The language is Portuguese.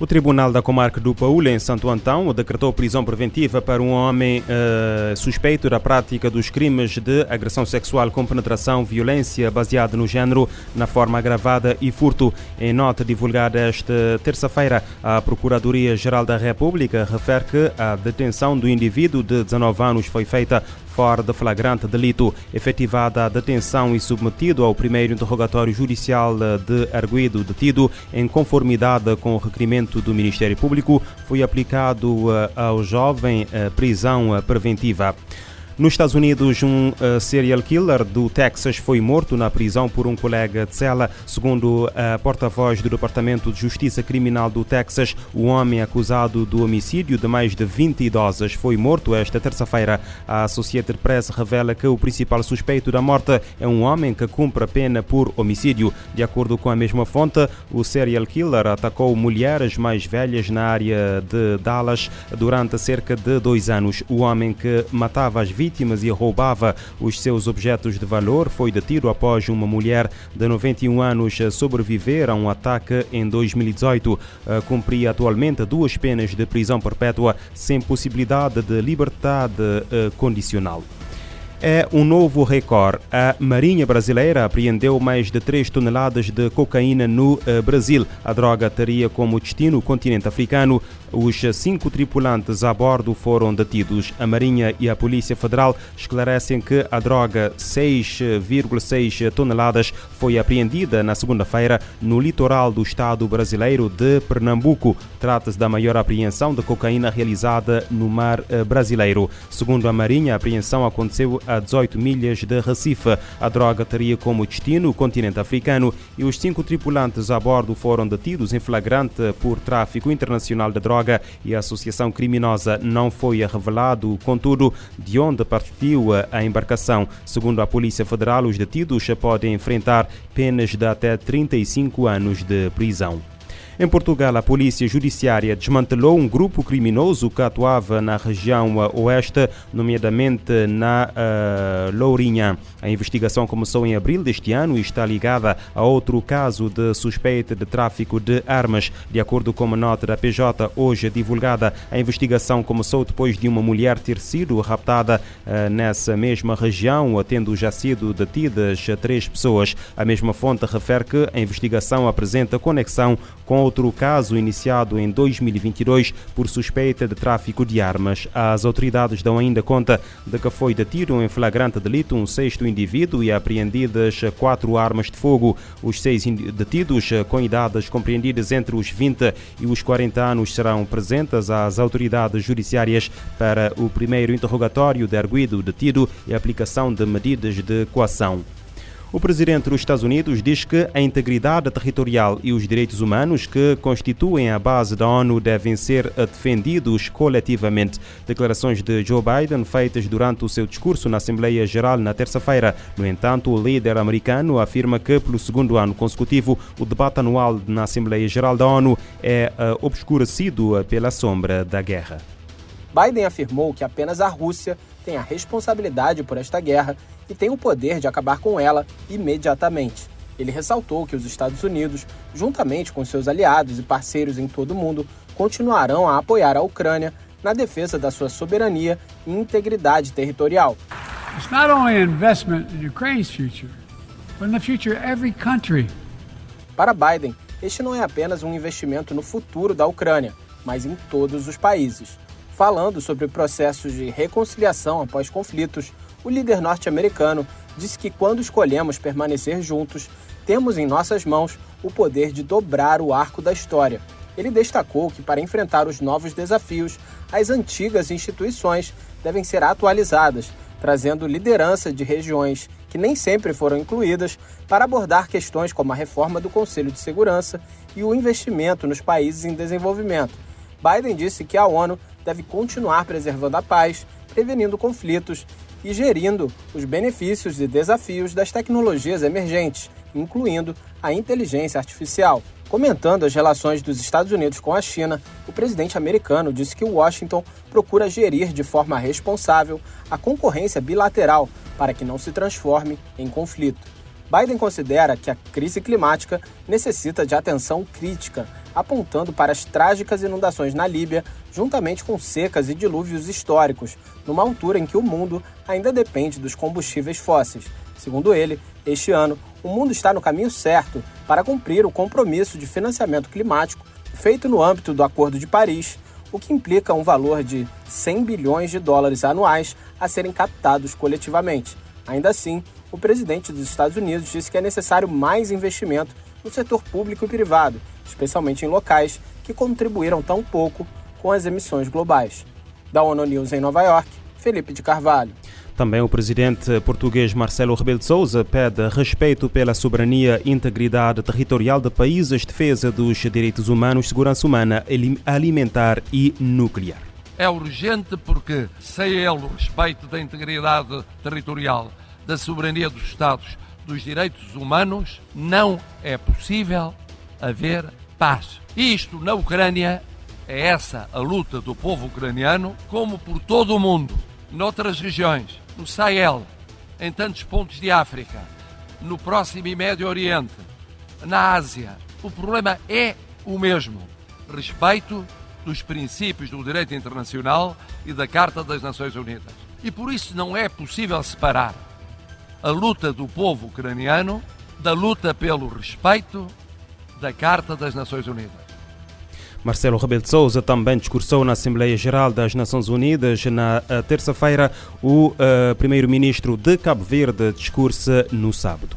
O Tribunal da Comarca do Paúl, em Santo Antão, decretou prisão preventiva para um homem uh, suspeito da prática dos crimes de agressão sexual com penetração, violência baseada no género, na forma agravada e furto. Em nota divulgada esta terça-feira, a Procuradoria-Geral da República refere que a detenção do indivíduo de 19 anos foi feita fora de flagrante delito, efetivada a detenção e submetido ao primeiro interrogatório judicial de arguido detido em conformidade com o requerimento do Ministério Público, foi aplicado eh, ao jovem eh, prisão eh, preventiva. Nos Estados Unidos, um uh, serial killer do Texas foi morto na prisão por um colega de cela. Segundo a porta-voz do Departamento de Justiça Criminal do Texas, o homem acusado do homicídio de mais de 20 idosas foi morto esta terça-feira. A Associated Press revela que o principal suspeito da morte é um homem que cumpre a pena por homicídio. De acordo com a mesma fonte, o serial killer atacou mulheres mais velhas na área de Dallas durante cerca de dois anos. O homem que matava as vítimas vítimas e roubava os seus objetos de valor, foi detido após uma mulher de 91 anos sobreviver a um ataque em 2018. Eh, cumpria atualmente duas penas de prisão perpétua sem possibilidade de liberdade eh, condicional é um novo recorde. A Marinha Brasileira apreendeu mais de 3 toneladas de cocaína no eh, Brasil. A droga teria como destino o continente africano. Os cinco tripulantes a bordo foram detidos. A Marinha e a Polícia Federal esclarecem que a droga, 6,6 toneladas, foi apreendida na segunda-feira no litoral do estado brasileiro de Pernambuco. Trata-se da maior apreensão de cocaína realizada no mar eh, brasileiro. Segundo a Marinha, a apreensão aconteceu a 18 milhas de Recife. A droga teria como destino o continente africano e os cinco tripulantes a bordo foram detidos em flagrante por tráfico internacional de droga e associação criminosa não foi revelado, contudo, de onde partiu a embarcação. Segundo a Polícia Federal, os detidos podem enfrentar penas de até 35 anos de prisão. Em Portugal, a Polícia Judiciária desmantelou um grupo criminoso que atuava na região oeste, nomeadamente na uh, Lourinhã. A investigação começou em abril deste ano e está ligada a outro caso de suspeita de tráfico de armas. De acordo com uma nota da PJ hoje divulgada, a investigação começou depois de uma mulher ter sido raptada uh, nessa mesma região, tendo já sido detidas três pessoas. A mesma fonte refere que a investigação apresenta conexão com outro caso iniciado em 2022 por suspeita de tráfico de armas. As autoridades dão ainda conta de que foi detido em flagrante delito um sexto indivíduo e apreendidas quatro armas de fogo. Os seis detidos, com idades compreendidas entre os 20 e os 40 anos, serão presentes às autoridades judiciárias para o primeiro interrogatório de arguido detido e aplicação de medidas de coação. O presidente dos Estados Unidos diz que a integridade territorial e os direitos humanos que constituem a base da ONU devem ser defendidos coletivamente. Declarações de Joe Biden feitas durante o seu discurso na Assembleia Geral na terça-feira. No entanto, o líder americano afirma que, pelo segundo ano consecutivo, o debate anual na Assembleia Geral da ONU é uh, obscurecido pela sombra da guerra. Biden afirmou que apenas a Rússia tem a responsabilidade por esta guerra e tem o poder de acabar com ela imediatamente. Ele ressaltou que os Estados Unidos, juntamente com seus aliados e parceiros em todo o mundo, continuarão a apoiar a Ucrânia na defesa da sua soberania e integridade territorial. It's not only investment in Ukraine's future, but in the future of every country. Para Biden, este não é apenas um investimento no futuro da Ucrânia, mas em todos os países. Falando sobre processos de reconciliação após conflitos, o líder norte-americano disse que quando escolhemos permanecer juntos, temos em nossas mãos o poder de dobrar o arco da história. Ele destacou que, para enfrentar os novos desafios, as antigas instituições devem ser atualizadas, trazendo liderança de regiões que nem sempre foram incluídas para abordar questões como a reforma do Conselho de Segurança e o investimento nos países em desenvolvimento. Biden disse que a ONU deve continuar preservando a paz, prevenindo conflitos e gerindo os benefícios e desafios das tecnologias emergentes, incluindo a inteligência artificial. Comentando as relações dos Estados Unidos com a China, o presidente americano disse que Washington procura gerir de forma responsável a concorrência bilateral para que não se transforme em conflito. Biden considera que a crise climática necessita de atenção crítica, apontando para as trágicas inundações na Líbia, juntamente com secas e dilúvios históricos, numa altura em que o mundo ainda depende dos combustíveis fósseis. Segundo ele, este ano, o mundo está no caminho certo para cumprir o compromisso de financiamento climático feito no âmbito do Acordo de Paris, o que implica um valor de 100 bilhões de dólares anuais a serem captados coletivamente. Ainda assim, o presidente dos Estados Unidos disse que é necessário mais investimento no setor público e privado, especialmente em locais que contribuíram tão pouco com as emissões globais. Da ONU News em Nova York, Felipe de Carvalho. Também o presidente português Marcelo Rebelo de Sousa pede respeito pela soberania e integridade territorial de países, defesa dos direitos humanos, segurança humana, alimentar e nuclear. É urgente porque, sem ele, o respeito da integridade territorial, da soberania dos Estados, dos direitos humanos, não é possível haver paz. Isto na Ucrânia é essa a luta do povo ucraniano, como por todo o mundo, noutras regiões, no Sahel, em tantos pontos de África, no próximo e Médio Oriente, na Ásia. O problema é o mesmo: respeito dos princípios do direito internacional e da Carta das Nações Unidas. E por isso não é possível separar a luta do povo ucraniano da luta pelo respeito da Carta das Nações Unidas. Marcelo Rebelo de Sousa também discursou na Assembleia Geral das Nações Unidas na eh, terça-feira. O uh, primeiro-ministro de Cabo Verde discursa no sábado.